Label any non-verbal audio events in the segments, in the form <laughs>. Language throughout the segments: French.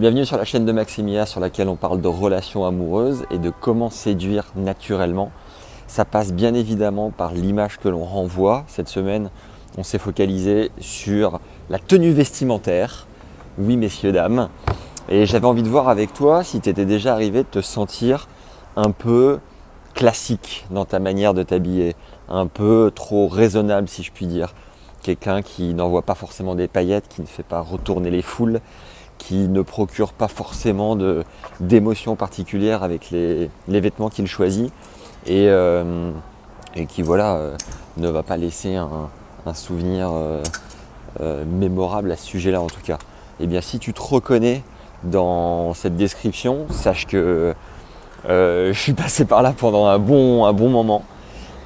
Bienvenue sur la chaîne de Maximia sur laquelle on parle de relations amoureuses et de comment séduire naturellement. Ça passe bien évidemment par l'image que l'on renvoie. Cette semaine, on s'est focalisé sur la tenue vestimentaire. Oui, messieurs, dames. Et j'avais envie de voir avec toi si tu étais déjà arrivé de te sentir un peu classique dans ta manière de t'habiller, un peu trop raisonnable si je puis dire. Quelqu'un qui n'envoie pas forcément des paillettes, qui ne fait pas retourner les foules, qui ne procure pas forcément d'émotions particulières avec les, vêtements qu'il choisit et, euh, qui voilà, euh, ne va pas laisser un, souvenir euh, mémorable à ce sujet-là en tout cas. Et eh bien si tu te reconnais dans cette description, sache que <laughs> je suis passé par là pendant un un bon moment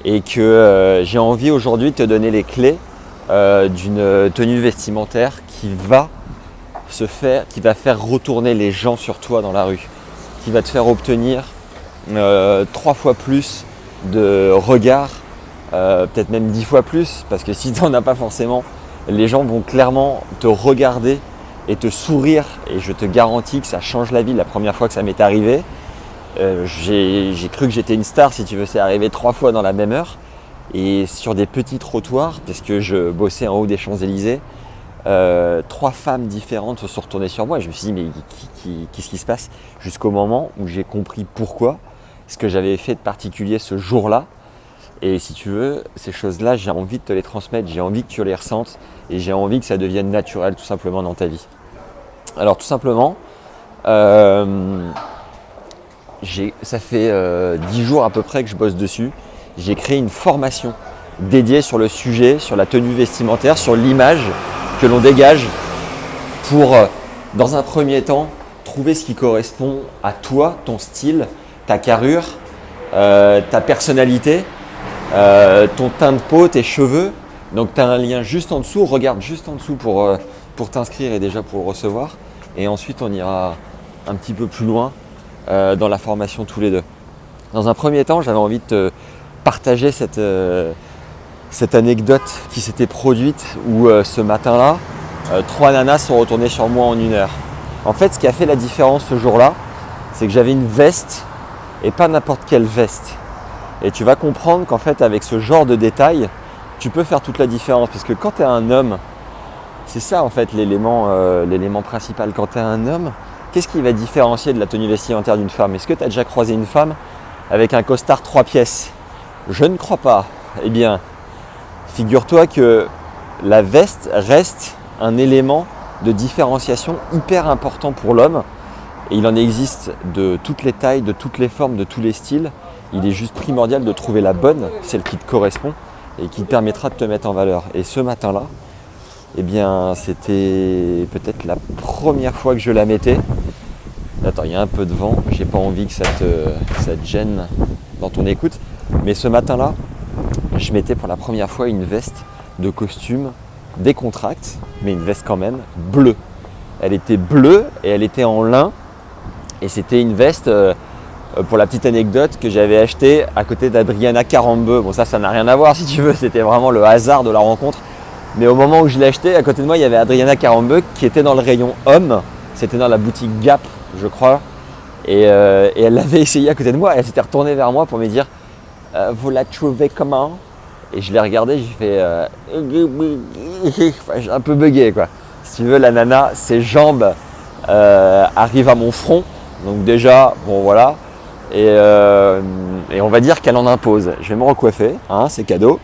et que j'ai envie aujourd'hui de te donner les clés d'une tenue vestimentaire qui va se faire, qui va faire retourner les gens sur toi dans la rue, qui va te faire obtenir euh, trois fois plus de regards, euh, peut-être même dix fois plus, parce que <laughs> si tu n'en as pas forcément, les gens vont clairement te regarder et te sourire, et je te garantis que ça change la vie la première fois que ça m'est arrivé. Euh, j'ai cru que j'étais une star, si tu veux, c'est arrivé trois fois dans la même heure, et sur des petits trottoirs, parce que je bossais en haut des Champs-Élysées, euh, trois femmes différentes se sont retournées sur moi et je me suis dit mais qu'est-ce qui se passe Jusqu'au moment où j'ai compris pourquoi, ce que j'avais fait de particulier ce jour-là. Et si tu veux, ces choses-là, j'ai envie de te les transmettre, j'ai envie que tu les ressentes et j'ai envie que ça devienne naturel tout simplement dans ta vie. Alors tout simplement, euh, ça fait euh, dix jours à peu près que je bosse dessus. J'ai créé une formation dédiée sur le sujet, sur la tenue vestimentaire, sur l'image que l'on dégage pour, euh, dans un premier temps, trouver ce qui correspond à toi, ton style, ta carrure, euh, ta personnalité, euh, ton teint de peau, tes cheveux. Donc tu as un lien juste en dessous, regarde juste en dessous pour, pour t'inscrire et déjà pour le recevoir. Et ensuite on ira un petit peu plus loin dans la formation tous les deux. Dans un premier temps, j'avais envie de te partager cette, cette anecdote qui s'était produite où euh, ce matin-là, euh, trois nanas sont retournées sur moi en une heure. En fait, ce qui a fait la différence ce jour-là, c'est que j'avais une veste et pas n'importe quelle veste. Et tu vas comprendre qu'en fait, avec ce genre de détails, tu peux faire toute la différence. Parce que quand tu es un homme, c'est ça en fait l'élément, euh, principal. Quand tu es un homme, qu'est-ce qui va différencier de la tenue vestimentaire d'une femme? Est-ce que tu as déjà croisé une femme avec un costard trois pièces? Je ne crois pas. Eh bien, figure-toi que la veste reste un élément de différenciation hyper important pour l'homme. Et il en existe de toutes les tailles, de toutes les formes, de tous les styles. Il est juste primordial de trouver la bonne, celle qui te correspond et qui te permettra de te mettre en valeur. Et ce matin-là, eh bien, c'était peut-être la première fois que je la mettais. Attends, il y a un peu de vent, j'ai pas envie que ça te, ça te gêne dans ton écoute. Mais ce matin-là, je mettais pour la première fois une veste de costume décontracte, mais une veste quand même bleue. Elle était bleue et elle était en lin. Et c'était une veste, euh, pour la petite anecdote, que j'avais achetée à côté d'Adriana Carambeu. Bon, ça, ça n'a rien à voir si tu veux, c'était vraiment le hasard de la rencontre. Mais au moment où je l'ai achetée, à côté de moi, il y avait Adriana Carambeu qui était dans le rayon homme. C'était dans la boutique Gap, je crois. Et, euh, elle l'avait essayé à côté de moi. Et elle s'était retournée vers moi pour me dire euh, Vous la trouvez comment? Et je l'ai regardé, j'ai fait. Euh, un peu bugué quoi. Si tu veux, la nana, ses jambes euh, arrivent à mon front. Donc, déjà, bon voilà. Euh, et, on va dire qu'elle en impose. Je vais me recoiffer, hein, c'est cadeau.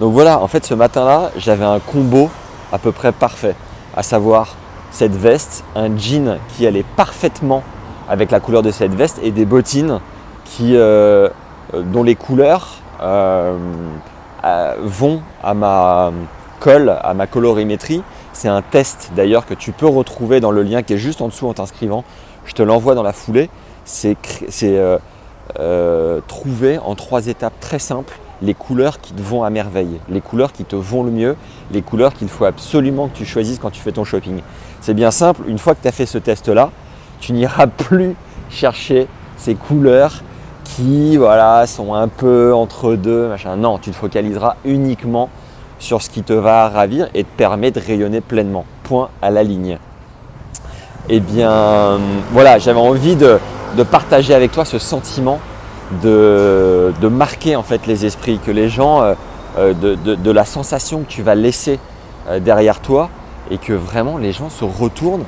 Donc voilà, en fait, ce matin-là, j'avais un combo à peu près parfait. À savoir cette veste, un jean qui allait parfaitement avec la couleur de cette veste et des bottines qui, dont les couleurs vont à ma colle, à ma colorimétrie. C'est un test d'ailleurs que tu peux retrouver dans le lien qui est juste en dessous en t'inscrivant. Je te l'envoie dans la foulée. C'est euh, euh, trouver en trois étapes très simples les couleurs qui te vont à merveille, les couleurs qui te vont le mieux, les couleurs qu'il faut absolument que tu choisisses quand tu fais ton shopping. C'est bien simple, une fois que tu as fait ce test-là, tu n'iras <laughs> plus chercher ces couleurs qui voilà, sont un peu entre deux. Machin. Non, tu te focaliseras uniquement sur ce qui te va ravir et te permet de rayonner pleinement. Point à la ligne. eh bien voilà, j'avais envie de, partager avec toi ce sentiment de, marquer en fait les esprits, que les gens, euh, euh, de, la sensation que tu vas laisser euh, derrière toi et que vraiment les gens se retournent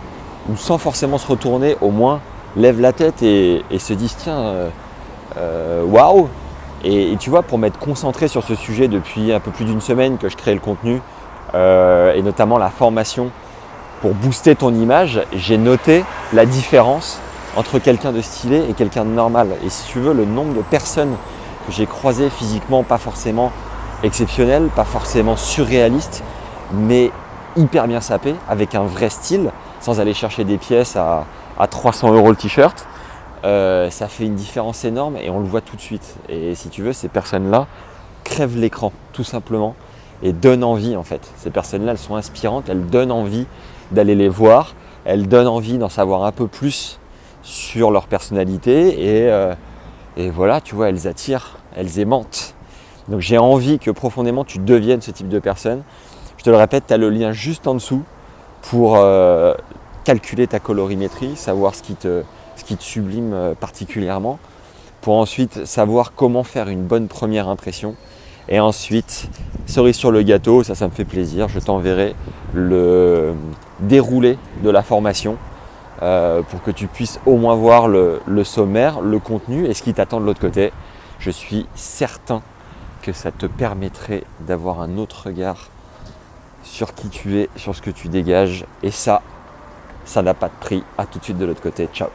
ou sans forcément se retourner, au moins lèvent la tête et, se disent tiens, waouh et, tu vois, pour m'être concentré sur ce sujet depuis un peu plus d'une semaine que je crée le contenu et notamment la formation pour booster ton image, j'ai noté la différence entre quelqu'un de stylé et quelqu'un de normal. Et si tu veux, le nombre de personnes que j'ai croisées physiquement, pas forcément exceptionnelles, pas forcément surréalistes, mais hyper bien sapées, avec un vrai style, sans aller chercher des pièces à, 300 euros le t-shirt, euh, ça fait une différence énorme et on le voit tout de suite. Et si tu veux, ces personnes-là crèvent l'écran, tout simplement, et donnent envie en fait. Ces personnes-là, elles sont inspirantes, elles donnent envie d'aller les voir. Elles donnent envie d'en savoir un peu plus sur leur personnalité et, euh, voilà, tu vois, elles attirent, elles aimantent. Donc j'ai envie que profondément tu deviennes ce type de personne. Je te le répète, tu as le lien juste en dessous pour euh, calculer ta colorimétrie, savoir ce qui te, ce qui te sublime euh, particulièrement, pour ensuite savoir comment faire une bonne première impression et ensuite, cerise sur le gâteau, ça, ça me fait plaisir. Je t'enverrai le déroulé de la formation euh, pour que tu puisses au moins voir le, sommaire, le contenu et ce qui t'attend de l'autre côté. Je suis certain que ça te permettrait d'avoir un autre regard sur qui tu es, sur ce que tu dégages. Et ça, ça n'a pas de prix. À tout de suite de l'autre côté. Ciao